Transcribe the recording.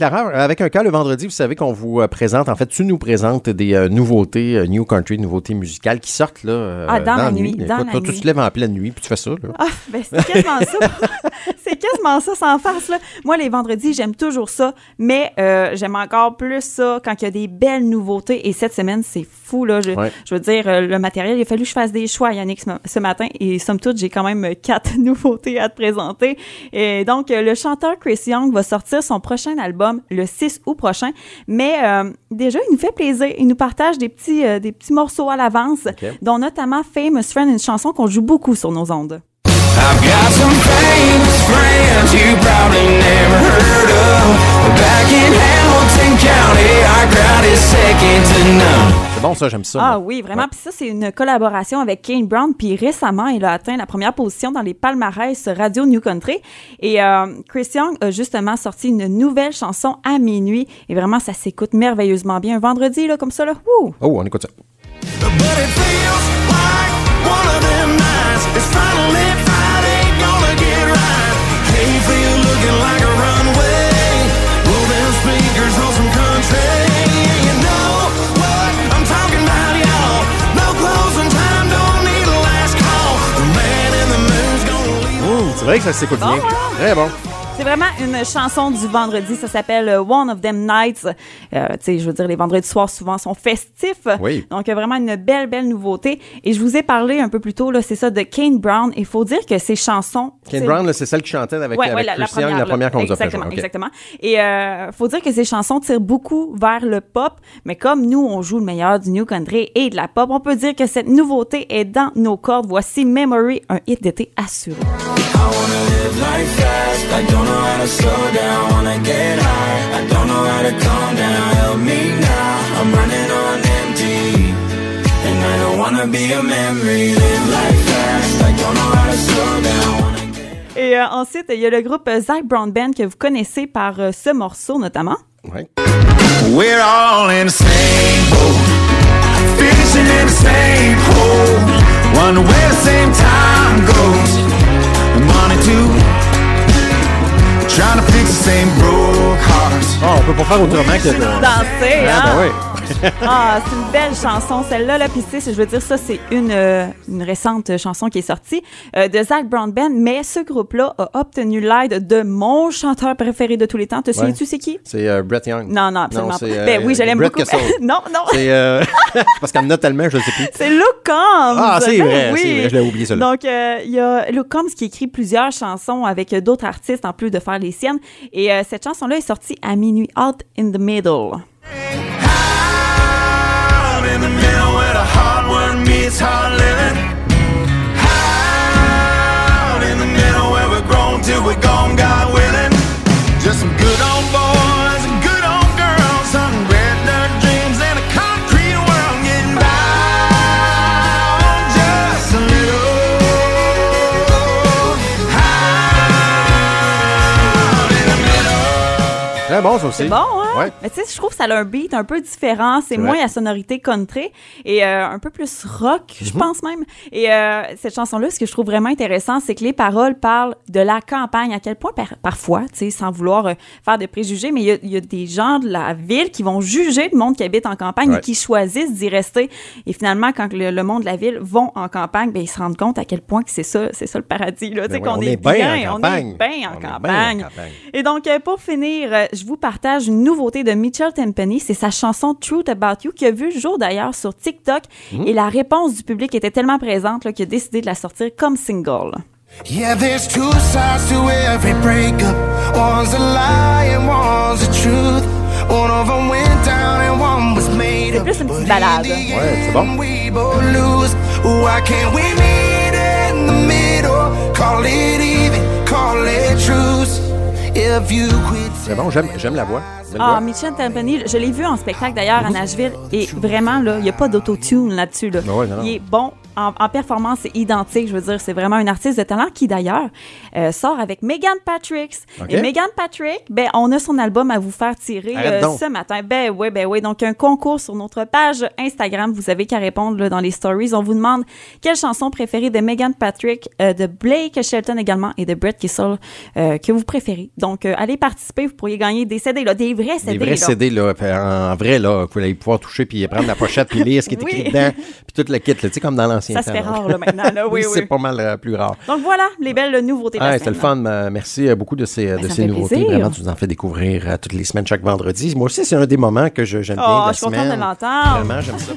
Avec un cas le vendredi, vous savez qu'on vous euh, présente, en fait, tu nous présentes des euh, nouveautés euh, New Country, nouveautés musicales qui sortent là, euh, Ah, dans la nuit, Écoute, dans la toi, tu nuit. te lèves en pleine nuit puis tu fais ça. Là. Ah, ben c'est quasiment ça. c'est quasiment ça sans farce. Là. Moi, les vendredis, j'aime toujours ça, mais j'aime encore plus ça quand il y a des belles nouveautés. Et cette semaine, c'est fou. Là. Je, Ouais. je veux dire, le matériel, il a fallu que je fasse des choix, Yannick, ce, matin. Et somme toute, j'ai quand même quatre nouveautés à te présenter. Et donc, le chanteur Chris Young va sortir son prochain album le 6 août prochain. Mais euh, déjà, il nous fait plaisir. Il nous partage des petits, euh, des petits morceaux à l'avance, dont notamment Famous Friend, une chanson qu'on joue beaucoup sur nos ondes. I've got some famous friends you probably never heard of. Back in Hamilton County, our crowd is second to none. C'est bon, ça, j'aime ça. Ah moi. oui, vraiment. Ouais. Puis ça, c'est une collaboration avec Kane Brown. Puis récemment, il a atteint la première position dans les palmarès Radio New Country. Et euh, Chris Young a justement sorti une nouvelle chanson à minuit. Et vraiment, ça s'écoute merveilleusement bien. Un vendredi, là, comme ça, là. Oh, on écoute ça. C'est vrai que ça s'écoute bien. hein? Très bon. C'est vraiment une chanson du vendredi. Ça s'appelle euh, One of Them Nights. Euh, tu sais, je veux dire, les vendredis soirs souvent sont festifs. Oui. Donc, euh, vraiment une belle, belle nouveauté. Et je vous ai parlé un peu plus tôt, là, c'est ça, de Kane Brown. Il faut dire que ces chansons. Kane Brown, là, c'est celle qui chantait avec, Ouais, avec ouais, la, la Chris Young, première, la première qu'on nous a fait. Exactement, exactement. Et euh, faut dire que ces chansons tirent beaucoup vers le pop, mais comme nous, on joue le meilleur du new country et de la pop, on peut dire que cette nouveauté est dans nos cordes. Voici Memory, un hit d'été assuré. I wanna live life fast. I don't know how to slow down. Wanna get high. I don't know how to calm down. Help me now. I'm running on empty. And I don't wanna be a memory. Live life fast. I don't know how to slow down. Wanna get Et euh, ensuite, il y a le groupe euh, Zach Brown Band que vous connaissez par euh, ce morceau notamment. Ouais. We're all in the same boat, fishing in the same hole. Wonder where the same time same broke hearts. Ah, on peut pas faire autrement que de... Danser, Ah, hein? ben oui. Ah, c'est une belle chanson, celle-là. Là. Puis, tu sais, je veux dire, ça, c'est une, euh, une récente chanson qui est sortie euh, de Zach Brown Band. Mais ce groupe-là a obtenu l'aide de mon chanteur préféré de tous les temps. Te souviens-tu, c'est qui? C'est euh, Brett Young. Non, non, absolument c'est, pas. ben oui, je l'aime beaucoup. Non, non. C'est parce qu'elle me note tellement, je ne sais plus. C'est Luke Combs. Ah, c'est Ben vrai, oui. c'est vrai, je l'ai oublié, celui-là. Donc, il y a Luke Combs qui écrit plusieurs chansons avec d'autres artistes en plus de faire les siennes. Et cette chanson-là est sortie à minuit, Out in the Middle. Work meets hard living. Out in the middle where we're grown till we're gone, God willing. Just some good old boys and good old girls, some red dirt dreams and a concrete world getting by on just a little. Out in the middle. Très bon, ça aussi. C'est bon, hein? Ouais. Mais tu sais, je trouve que ça a un beat un peu différent. C'est vrai. moins à sonorité country et euh, un peu plus rock, Mhm. je pense même. Et euh, cette chanson-là, ce que je trouve vraiment intéressant, c'est que les paroles parlent de la campagne. À quel point, par- parfois, tu sais, sans vouloir euh, faire de préjugés, mais il y a- il y, a des gens de la ville qui vont juger le monde qui habite en campagne Ouais. et qui choisissent d'y rester. Et finalement, quand le, le monde de la ville vont en campagne, ben, ils se rendent compte à quel point que c'est ça, c'est ça le paradis. Là, Tu sais, Ben oui, qu'on on est, bien bien, en on est campagne. bien en On est bien en campagne. campagne. Et donc, euh, pour finir, euh, je vous partage une nouveauté de Mitchell Tenpenny. C'est sa chanson Truth About You qui a vu le jour d'ailleurs sur TikTok. Mmh. Et la réponse du public était tellement présente qu'il a décidé de la sortir comme single. Yeah, there's two sides to every breakup. One's a lie and one's the truth. One of them went down and one was made C'est up. plus une petite balade. Ouais, c'est bon. Why can't we meet in the middle? Call it even, call it truce. If you quit. C'est bon, j'aime, la voix. Ah. Mitchell Tenpenny, je l'ai vu en spectacle d'ailleurs à Nashville. Et vraiment, là, il n'y a pas d'autotune là-dessus. Là. Ah ouais. Il est bon en, en performance c'est identique. Je veux dire, c'est vraiment un artiste de talent qui d'ailleurs euh, sort avec Megan Patrick. Et Megan Patrick, ben on a son album à vous faire tirer euh, ce matin. Ben oui, ben oui. Donc un concours sur notre page Instagram. Vous avez qu'à répondre là, dans les stories. On vous demande quelle chanson préférée de Megan Patrick, euh, de Blake Shelton également et de Brett Kissel que vous préférez. Donc allez participer. Vous pourriez gagner des CD, là, des vrais CD. Des vrais là. CD, là, en vrai, là, vous allez pouvoir toucher puis prendre la pochette puis lire ce qui est écrit Oui. dedans, puis tout le kit, là, tu sais, comme dans Ça temps. se fait rare là, maintenant. Là, oui, Oui, oui. c'est pas mal euh, plus rare. Donc voilà les belles nouveautés de Ah, c'était le fun. euh, Merci euh, beaucoup de ces, de Ben, ça ces nouveautés. plaisir. Vraiment, tu nous en fais découvrir euh, toutes les semaines, chaque vendredi. Moi aussi, c'est un des moments que j'aime bien Oh, de la je suis contente semaine. de l'entendre. Vraiment, j'aime ça.